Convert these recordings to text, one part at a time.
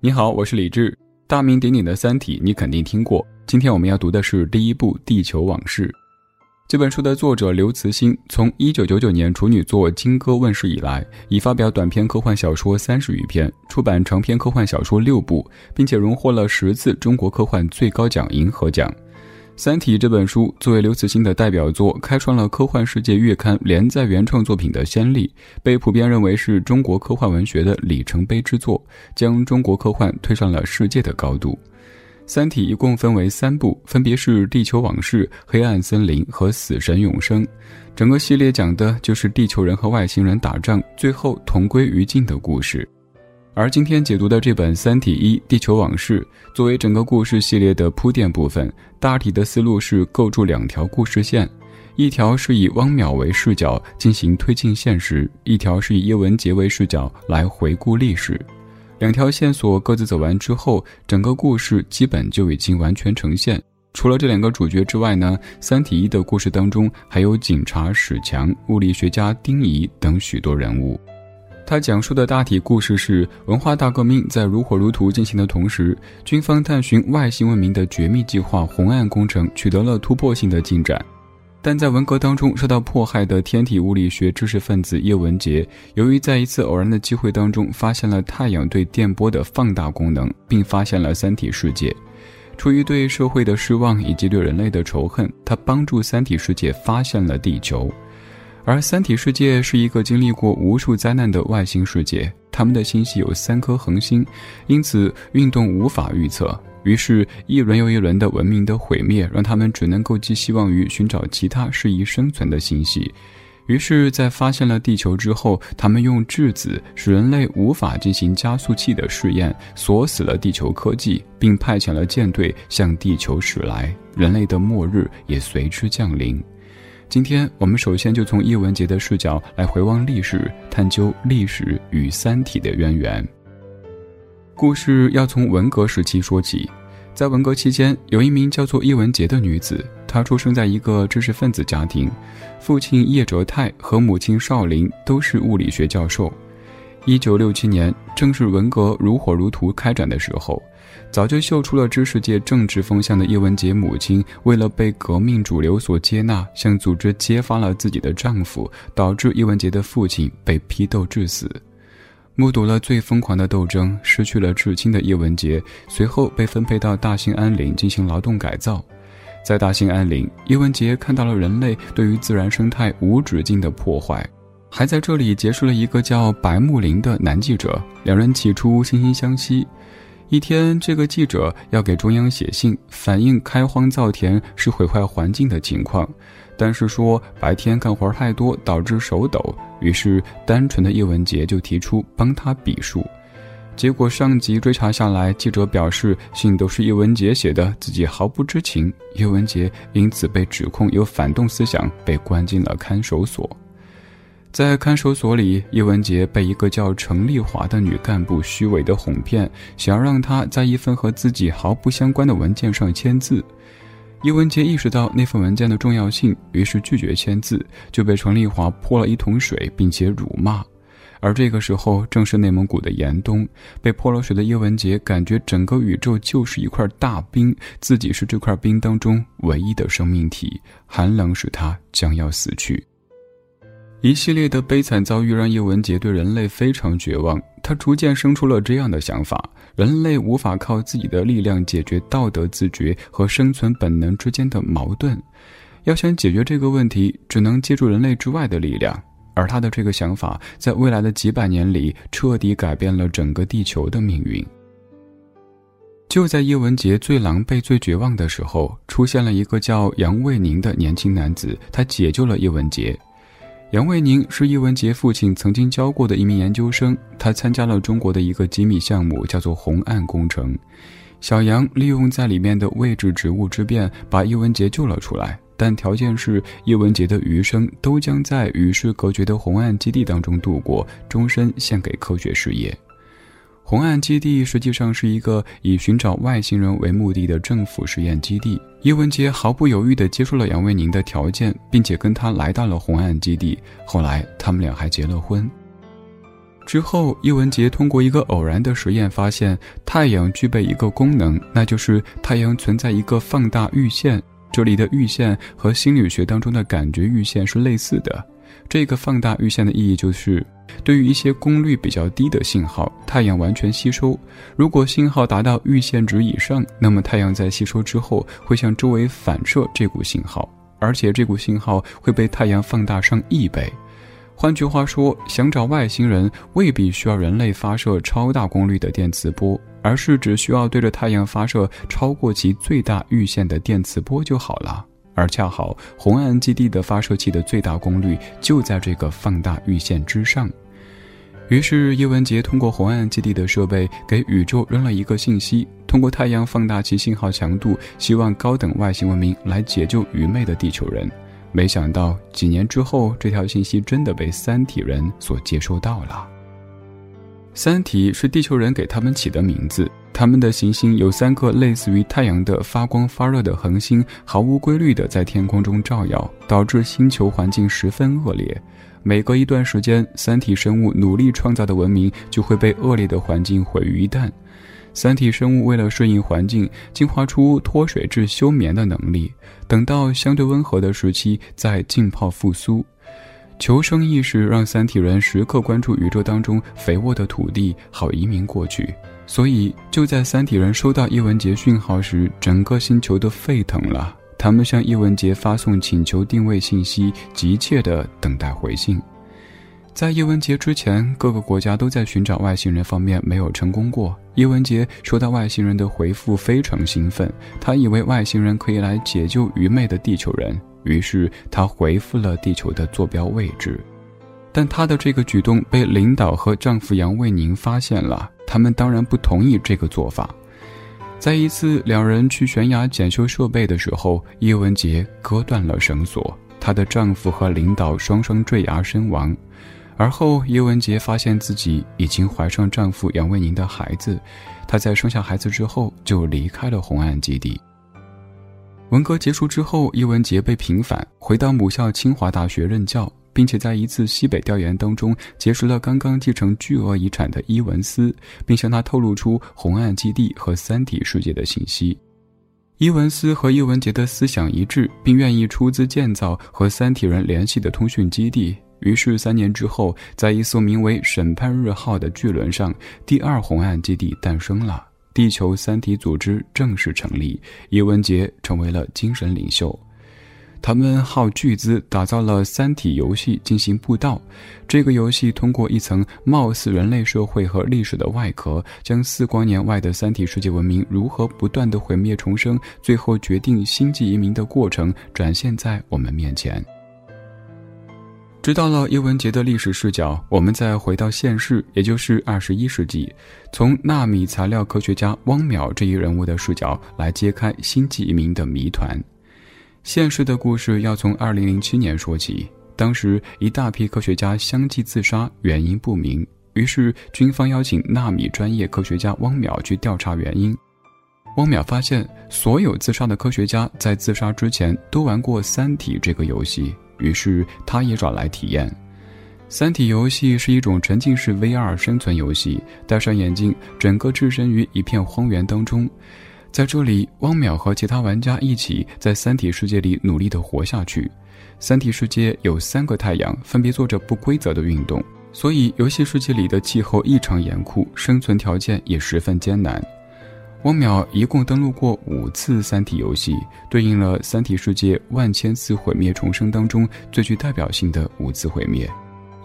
你好，我是李志。大名鼎鼎的《三体》，你肯定听过。今天我们要读的是第一部《地球往事》。这本书的作者刘慈欣，从1999年处女作《金戈》问世以来，已发表短篇科幻小说三十余篇，出版长篇科幻小说六部，并且荣获了十次中国科幻最高奖银河奖。《三体》这本书作为刘慈欣的代表作，开创了科幻世界月刊连载原创作品的先例，被普遍认为是中国科幻文学的里程碑之作，将中国科幻推上了世界的高度。《三体》一共分为三部，分别是《地球往事》《黑暗森林》和《死神永生》，整个系列讲的就是地球人和外星人打仗，最后同归于尽的故事。而今天解读的这本《三体一地球往事》，作为整个故事系列的铺垫部分，大体的思路是构筑两条故事线：一条是以汪淼为视角进行推进现实，一条是以叶文洁为视角来回顾历史。两条线索各自走完之后，整个故事基本就已经完全呈现。除了这两个主角之外呢，《三体一》的故事当中还有警察史强、物理学家丁仪等许多人物。他讲述的大体故事是：文化大革命在如火如荼进行的同时，军方探寻外星文明的绝密计划“红岸工程”取得了突破性的进展。但在文革当中受到迫害的天体物理学知识分子叶文洁，由于在一次偶然的机会当中发现了太阳对电波的放大功能，并发现了三体世界。出于对社会的失望以及对人类的仇恨，他帮助三体世界发现了地球。而三体世界是一个经历过无数灾难的外星世界，他们的星系有三颗恒星，因此运动无法预测。于是，一轮又一轮的文明的毁灭，让他们只能够寄希望于寻找其他适宜生存的星系。于是，在发现了地球之后，他们用质子使人类无法进行加速器的试验，锁死了地球科技，并派遣了舰队向地球驶来，人类的末日也随之降临。今天我们首先就从叶文洁的视角来回望历史，探究历史与《三体》的渊源。故事要从文革时期说起，在文革期间，有一名叫做叶文洁的女子，她出生在一个知识分子家庭，父亲叶哲泰和母亲少林都是物理学教授。一九六七年，正是文革如火如荼开展的时候。早就嗅出了知识界政治风向的叶文洁母亲，为了被革命主流所接纳，向组织揭发了自己的丈夫，导致叶文洁的父亲被批斗致死。目睹了最疯狂的斗争，失去了至亲的叶文洁，随后被分配到大兴安岭进行劳动改造。在大兴安岭，叶文洁看到了人类对于自然生态无止境的破坏，还在这里结识了一个叫白木林的男记者，两人起初惺惺相惜。一天，这个记者要给中央写信，反映开荒造田是毁坏环境的情况，但是说白天干活太多导致手抖，于是单纯的叶文洁就提出帮他笔数。结果上级追查下来，记者表示信都是叶文洁写的，自己毫不知情。叶文洁因此被指控有反动思想，被关进了看守所。在看守所里，叶文洁被一个叫程丽华的女干部虚伪的哄骗，想要让她在一份和自己毫不相关的文件上签字。叶文洁意识到那份文件的重要性，于是拒绝签字，就被程丽华泼了一桶水，并且辱骂。而这个时候正是内蒙古的严冬，被泼了水的叶文洁感觉整个宇宙就是一块大冰，自己是这块冰当中唯一的生命体，寒冷使她将要死去。一系列的悲惨遭遇让叶文洁对人类非常绝望，他逐渐生出了这样的想法：人类无法靠自己的力量解决道德自觉和生存本能之间的矛盾，要想解决这个问题，只能借助人类之外的力量。而他的这个想法，在未来的几百年里，彻底改变了整个地球的命运。就在叶文洁最狼狈、最绝望的时候，出现了一个叫杨卫宁的年轻男子，他解救了叶文洁。杨卫宁是易文杰父亲曾经教过的一名研究生，他参加了中国的一个机密项目，叫做“红岸工程”。小杨利用在里面的位置职务之便，把易文杰救了出来，但条件是易文杰的余生都将在与世隔绝的红岸基地当中度过，终身献给科学事业。红岸基地实际上是一个以寻找外星人为目的的政府实验基地。叶文洁毫不犹豫地接受了杨卫宁的条件，并且跟他来到了红岸基地。后来，他们俩还结了婚。之后，叶文洁通过一个偶然的实验发现，太阳具备一个功能，那就是太阳存在一个放大阈线。这里的阈线和心理学当中的感觉阈线是类似的。这个放大阈线的意义就是，对于一些功率比较低的信号，太阳完全吸收；如果信号达到阈线值以上，那么太阳在吸收之后会向周围反射这股信号，而且这股信号会被太阳放大上亿倍。换句话说，想找外星人未必需要人类发射超大功率的电磁波，而是只需要对着太阳发射超过其最大阈线的电磁波就好了。而恰好红岸基地的发射器的最大功率就在这个放大阈线之上。于是叶文洁通过红岸基地的设备给宇宙扔了一个信息：通过太阳放大其信号强度，希望高等外星文明来解救愚昧的地球人。没想到几年之后，这条信息真的被三体人所接收到了。三体是地球人给他们起的名字，他们的行星有三个类似于太阳的发光发热的恒星，毫无规律的在天空中照耀，导致星球环境十分恶劣。每隔一段时间，三体生物努力创造的文明就会被恶劣的环境毁于一旦。三体生物为了适应环境，进化出脱水至休眠的能力。等到相对温和的时期，再浸泡复苏。求生意识让三体人时刻关注宇宙当中肥沃的土地，好移民过去。所以，就在三体人收到叶文杰讯号时，整个星球都沸腾了。他们向叶文杰发送请求定位信息，急切地等待回信。在叶文杰之前，各个国家都在寻找外星人方面没有成功过。叶文杰收到外星人的回复，非常兴奋，他以为外星人可以来解救愚昧的地球人，于是他回复了地球的坐标位置。但她的这个举动被领导和丈夫杨卫宁发现了，他们当然不同意这个做法。在一次两人去悬崖检修设备的时候，叶文洁割断了绳索，她的丈夫和领导双双坠崖身亡。而后，叶文洁发现自己已经怀上丈夫杨卫宁的孩子，她在生下孩子之后就离开了红岸基地。文革结束之后，伊文杰被平反，回到母校清华大学任教，并且在一次西北调研当中结识了刚刚继承巨额遗产的伊文斯，并向他透露出红岸基地和三体世界的信息。伊文斯和叶文杰的思想一致，并愿意出资建造和三体人联系的通讯基地。于是，三年之后，在一艘名为“审判日号”的巨轮上，第二红岸基地诞生了。地球三体组织正式成立，叶文洁成为了精神领袖。他们耗巨资打造了三体游戏进行布道。这个游戏通过一层貌似人类社会和历史的外壳，将四光年外的三体世界文明如何不断的毁灭重生，最后决定星际移民的过程展现在我们面前。知道了叶文洁的历史视角，我们再回到现世，也就是二十一世纪，从纳米材料科学家汪淼这一人物的视角来揭开星际移民的谜团。现实的故事要从二零零七年说起，当时一大批科学家相继自杀，原因不明。于是军方邀请纳米专业科学家汪淼去调查原因。汪淼发现，所有自杀的科学家在自杀之前都玩过《三体》这个游戏。于是，他也找来体验。三体游戏是一种沉浸式 VR 生存游戏，戴上眼镜，整个置身于一片荒原当中。在这里，汪淼和其他玩家一起在三体世界里努力地活下去。三体世界有三个太阳，分别做着不规则的运动，所以游戏世界里的气候异常严酷，生存条件也十分艰难。汪淼一共登陆过五次三体游戏，对应了三体世界万千次毁灭重生当中最具代表性的五次毁灭，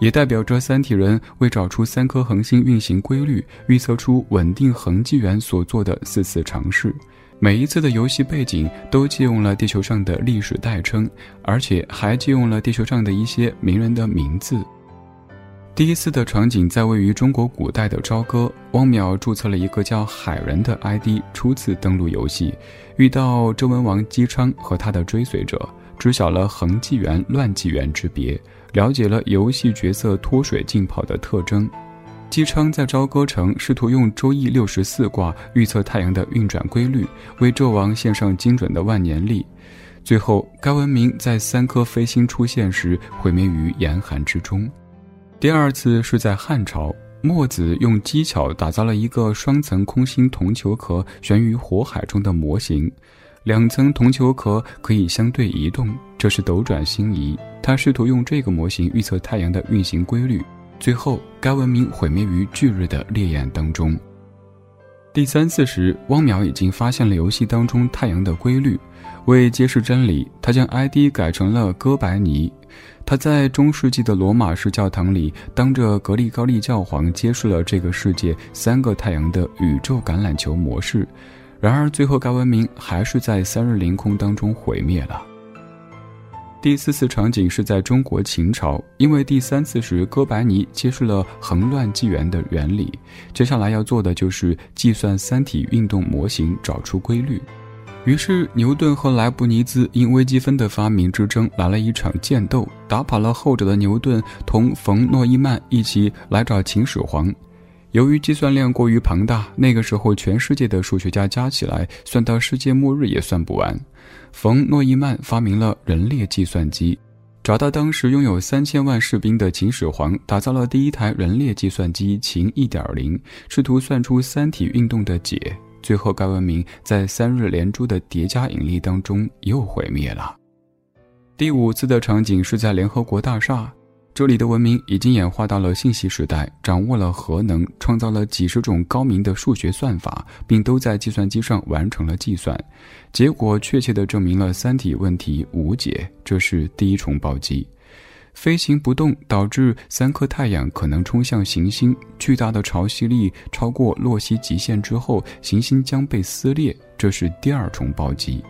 也代表着三体人为找出三颗恒星运行规律、预测出稳定恒纪元所做的四次尝试。每一次的游戏背景都借用了地球上的历史代称，而且还借用了地球上的一些名人的名字。第一次的场景在位于中国古代的朝歌，汪淼注册了一个叫海人的 ID，初次登陆游戏，遇到周文王姬昌和他的追随者，知晓了恒纪元、乱纪元之别，了解了游戏角色脱水浸泡的特征。姬昌在朝歌城试图用周易六十四卦预测太阳的运转规律，为纣王献上精准的万年历，最后该文明在三颗飞星出现时毁灭于严寒之中。第二次是在汉朝，墨子用机巧打造了一个双层空心铜球壳悬于火海中的模型，两层铜球壳可以相对移动，这是斗转星移。他试图用这个模型预测太阳的运行规律，最后该文明毁灭于巨日的烈焰当中。第三次时，汪淼已经发现了游戏当中太阳的规律。为揭示真理，他将 ID 改成了哥白尼。他在中世纪的罗马式教堂里，当着格里高利教皇揭示了这个世界三个太阳的宇宙橄榄球模式。然而，最后该文明还是在三日凌空当中毁灭了。第四次场景是在中国秦朝，因为第三次时哥白尼揭示了横乱纪元的原理，接下来要做的就是计算三体运动模型，找出规律。于是，牛顿和莱布尼兹因微积分的发明之争来了一场剑斗。打跑了后者的牛顿，同冯诺依曼一起来找秦始皇。由于计算量过于庞大，那个时候全世界的数学家加起来，算到世界末日也算不完。冯诺依曼发明了人列计算机，找到当时拥有三千万士兵的秦始皇，打造了第一台人列计算机秦一点零，试图算出三体运动的解。最后，该文明在三日连珠的叠加引力当中又毁灭了。第五次的场景是在联合国大厦，这里的文明已经演化到了信息时代，掌握了核能，创造了几十种高明的数学算法，并都在计算机上完成了计算。结果确切地证明了三体问题无解，这是第一重暴击。飞行不动导致三颗太阳可能冲向行星，巨大的潮汐力超过洛希极限之后，行星将被撕裂，这是第二重暴击。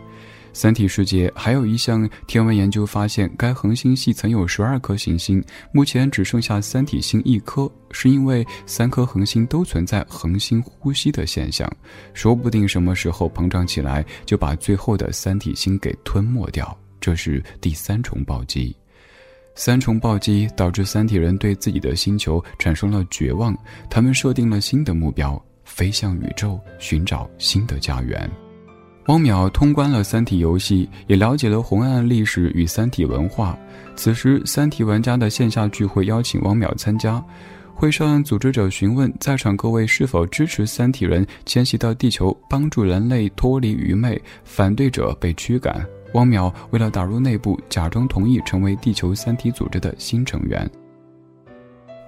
三体世界还有一项天文研究发现，该恒星系曾有十二颗行星，目前只剩下三体星一颗，是因为三颗恒星都存在恒星呼吸的现象，说不定什么时候膨胀起来，就把最后的三体星给吞没掉，这是第三重暴击。三重暴击导致三体人对自己的星球产生了绝望，他们设定了新的目标，飞向宇宙寻找新的家园。汪淼通关了三体游戏，也了解了红岸历史与三体文化。此时，三体玩家的线下聚会邀请汪淼参加，会上组织者询问在场各位是否支持三体人迁徙到地球，帮助人类脱离愚昧，反对者被驱赶。汪淼为了打入内部，假装同意成为地球三体组织的新成员。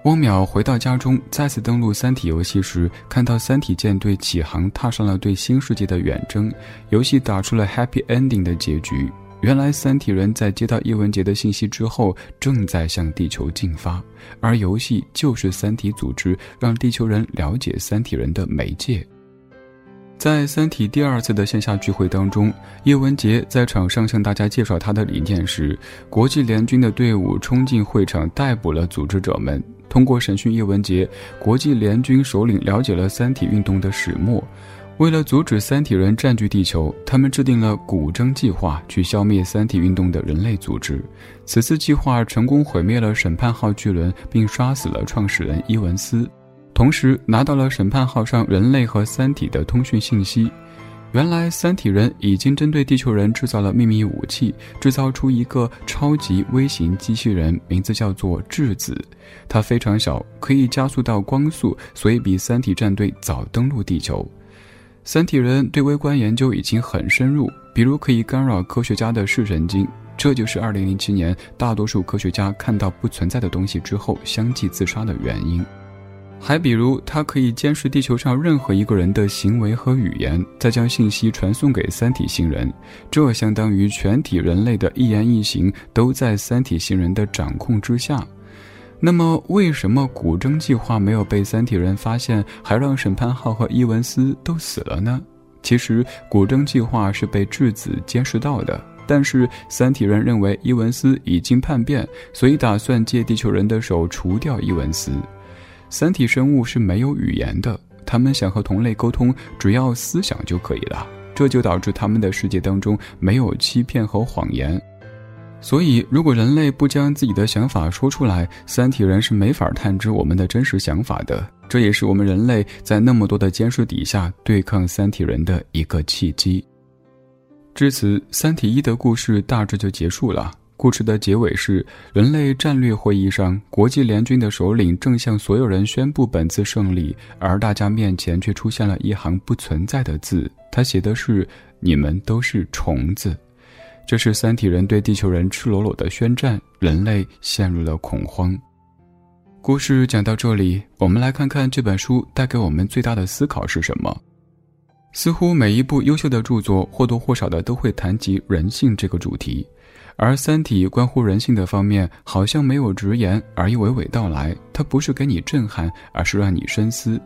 汪淼回到家中，再次登录三体游戏时，看到三体舰队起航，踏上了对新世界的远征。游戏打出了 happy ending 的结局。原来三体人在接到叶文洁的信息之后，正在向地球进发，而游戏就是三体组织让地球人了解三体人的媒介。在《三体》第二次的线下聚会当中，叶文洁在场上向大家介绍他的理念时，国际联军的队伍冲进会场逮捕了组织者们。通过审讯叶文洁，国际联军首领了解了三体运动的始末。为了阻止三体人占据地球，他们制定了古筝计划，去消灭三体运动的人类组织。此次计划成功毁灭了审判号巨轮，并杀死了创始人伊文斯。同时拿到了审判号上人类和三体的通讯信息。原来三体人已经针对地球人制造了秘密武器，制造出一个超级微型机器人，名字叫做质子。它非常小，可以加速到光速，所以比三体战队早登陆地球。三体人对微观研究已经很深入，比如可以干扰科学家的视神经，这就是2007年大多数科学家看到不存在的东西之后相继自杀的原因。还比如，它可以监视地球上任何一个人的行为和语言，再将信息传送给三体星人。这相当于全体人类的一言一行都在三体星人的掌控之下。那么，为什么古筝计划没有被三体人发现，还让审判号和伊文斯都死了呢？其实，古筝计划是被质子监视到的，但是三体人认为伊文斯已经叛变，所以打算借地球人的手除掉伊文斯。三体生物是没有语言的，他们想和同类沟通，只要思想就可以了。这就导致他们的世界当中没有欺骗和谎言。所以，如果人类不将自己的想法说出来，三体人是没法探知我们的真实想法的。这也是我们人类在那么多的监视底下对抗三体人的一个契机。至此，《三体一》的故事大致就结束了。故事的结尾是人类战略会议上，国际联军的首领正向所有人宣布本次胜利，而大家面前却出现了一行不存在的字。他写的是：“你们都是虫子。”这是三体人对地球人赤裸裸的宣战，人类陷入了恐慌。故事讲到这里，我们来看看这本书带给我们最大的思考是什么。似乎每一部优秀的著作或多或少的都会谈及人性这个主题。而《三体》关乎人性的方面，好像没有直言，而又娓娓道来。它不是给你震撼，而是让你深思。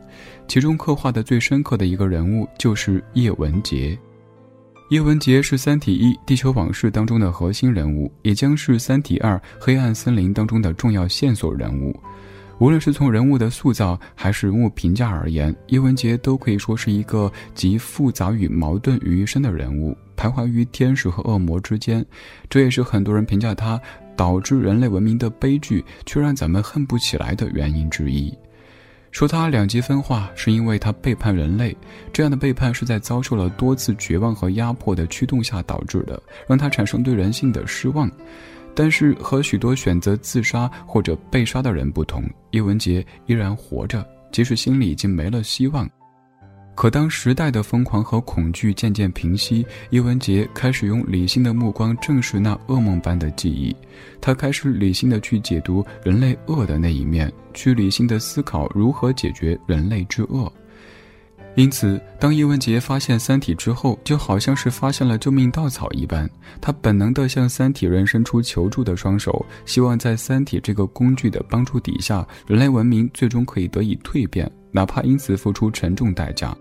其中刻画的最深刻的一个人物，就是叶文洁。叶文洁是《三体一：地球往事》当中的核心人物，也将是《三体二：黑暗森林》当中的重要线索人物。无论是从人物的塑造，还是人物评价而言，叶文洁都可以说是一个集复杂与矛盾于一身的人物。徘徊于天使和恶魔之间，这也是很多人评价他导致人类文明的悲剧，却让咱们恨不起来的原因之一。说他两极分化，是因为他背叛人类，这样的背叛是在遭受了多次绝望和压迫的驱动下导致的，让他产生对人性的失望。但是和许多选择自杀或者被杀的人不同，叶文洁依然活着，即使心里已经没了希望。可当时代的疯狂和恐惧渐渐平息，叶文洁开始用理性的目光正视那噩梦般的记忆。他开始理性的去解读人类恶的那一面，去理性的思考如何解决人类之恶。因此，当叶文洁发现《三体》之后，就好像是发现了救命稻草一般，他本能地向三体人伸出求助的双手，希望在《三体》这个工具的帮助底下，人类文明最终可以得以蜕变，哪怕因此付出沉重代价。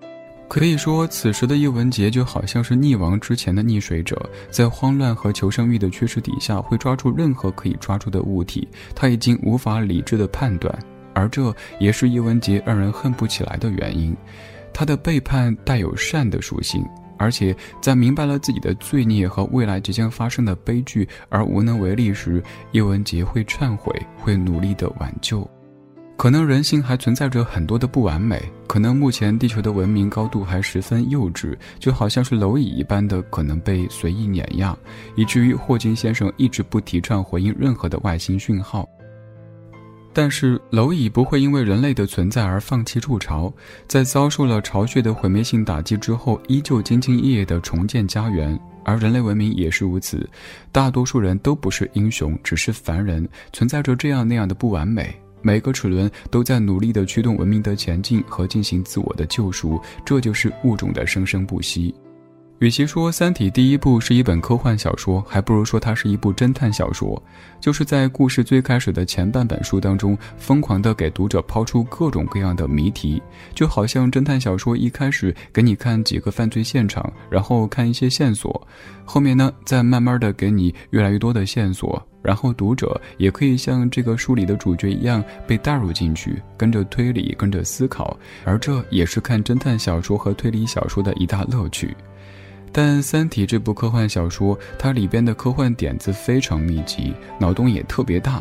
可以说，此时的叶文洁就好像是溺亡之前的溺水者，在慌乱和求生欲的驱使底下，会抓住任何可以抓住的物体。他已经无法理智的判断，而这也是叶文洁让人恨不起来的原因。他的背叛带有善的属性，而且在明白了自己的罪孽和未来即将发生的悲剧而无能为力时，叶文洁会忏悔，会努力的挽救。可能人性还存在着很多的不完美，可能目前地球的文明高度还十分幼稚，就好像是蝼蚁一般的可能被随意碾压，以至于霍金先生一直不提倡回应任何的外星讯号。但是蝼蚁不会因为人类的存在而放弃筑巢，在遭受了巢穴的毁灭性打击之后，依旧兢兢业业地重建家园，而人类文明也是如此，大多数人都不是英雄，只是凡人，存在着这样那样的不完美。每个齿轮都在努力地驱动文明的前进和进行自我的救赎，这就是物种的生生不息。与其说《三体》第一部是一本科幻小说，还不如说它是一部侦探小说。就是在故事最开始的前半本书当中，疯狂地给读者抛出各种各样的谜题，就好像侦探小说一开始给你看几个犯罪现场，然后看一些线索，后面呢再慢慢的给你越来越多的线索，然后读者也可以像这个书里的主角一样被带入进去，跟着推理，跟着思考，而这也是看侦探小说和推理小说的一大乐趣。但《三体》这部科幻小说，它里边的科幻点子非常密集，脑洞也特别大，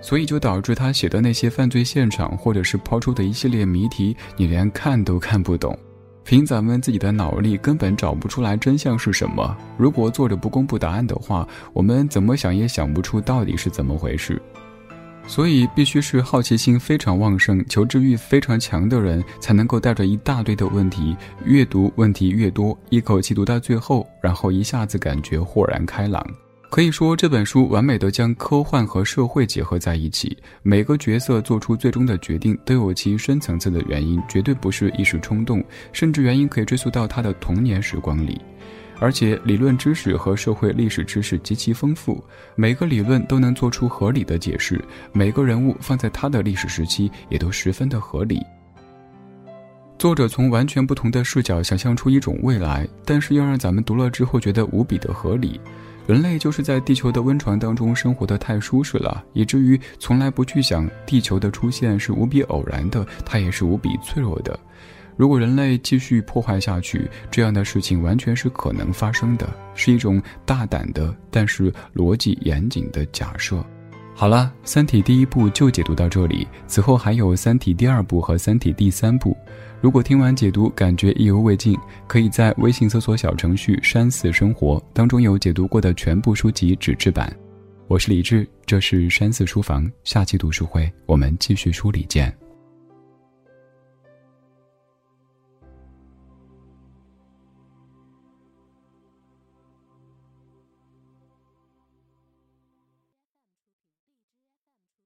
所以就导致他写的那些犯罪现场，或者是抛出的一系列谜题，你连看都看不懂，凭咱们自己的脑力根本找不出来真相是什么。如果作者不公布答案的话，我们怎么想也想不出到底是怎么回事。所以，必须是好奇心非常旺盛、求知欲非常强的人，才能够带着一大堆的问题，越读问题越多，一口气读到最后，然后一下子感觉豁然开朗。可以说，这本书完美的将科幻和社会结合在一起，每个角色做出最终的决定都有其深层次的原因，绝对不是一时冲动，甚至原因可以追溯到他的童年时光里。而且理论知识和社会历史知识极其丰富，每个理论都能做出合理的解释，每个人物放在他的历史时期也都十分的合理。作者从完全不同的视角想象出一种未来，但是要让咱们读了之后觉得无比的合理。人类就是在地球的温床当中生活的太舒适了，以至于从来不去想地球的出现是无比偶然的，它也是无比脆弱的。如果人类继续破坏下去，这样的事情完全是可能发生的，是一种大胆的，但是逻辑严谨的假设。好了，《三体》第一部就解读到这里，此后还有《三体》第二部和《三体》第三部。如果听完解读感觉意犹未尽，可以在微信搜索小程序“山寺生活”当中有解读过的全部书籍纸质版。我是李志，这是山寺书房。下期读书会，我们继续梳理见。